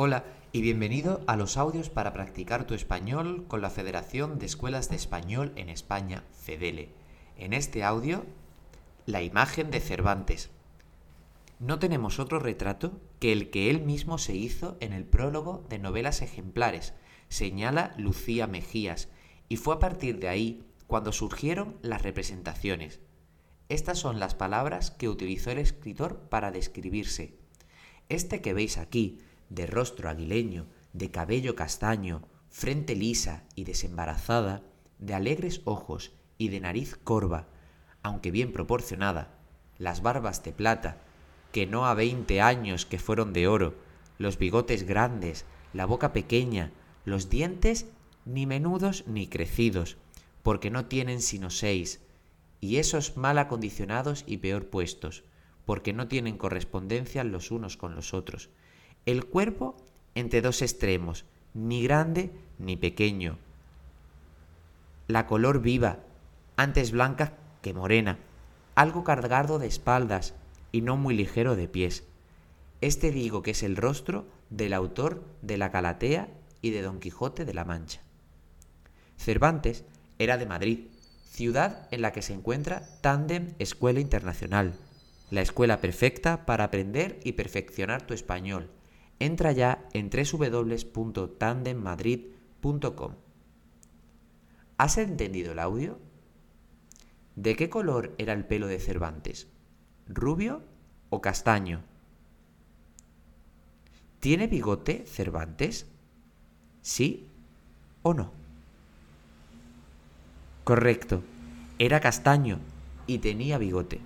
Hola y bienvenido a los audios para practicar tu español con la Federación de Escuelas de Español en España, FEDELE. En este audio, la imagen de Cervantes. No tenemos otro retrato que el que él mismo se hizo en el prólogo de novelas ejemplares, señala Lucía Mejías, y fue a partir de ahí cuando surgieron las representaciones. Estas son las palabras que utilizó el escritor para describirse. Este que veis aquí, de rostro aguileño, de cabello castaño, frente lisa y desembarazada, de alegres ojos y de nariz corva, aunque bien proporcionada, las barbas de plata, que no a veinte años que fueron de oro, los bigotes grandes, la boca pequeña, los dientes ni menudos ni crecidos, porque no tienen sino seis, y esos mal acondicionados y peor puestos, porque no tienen correspondencia los unos con los otros, el cuerpo entre dos extremos, ni grande ni pequeño. La color viva, antes blanca que morena, algo cargado de espaldas y no muy ligero de pies. Este digo que es el rostro del autor de la Calatea y de Don Quijote de la Mancha. Cervantes era de Madrid, ciudad en la que se encuentra Tandem Escuela Internacional, la escuela perfecta para aprender y perfeccionar tu español entra ya en www.tandemmadrid.com. ¿Has entendido el audio? ¿De qué color era el pelo de Cervantes? ¿Rubio o castaño? ¿Tiene bigote Cervantes? ¿Sí o no? Correcto, era castaño y tenía bigote.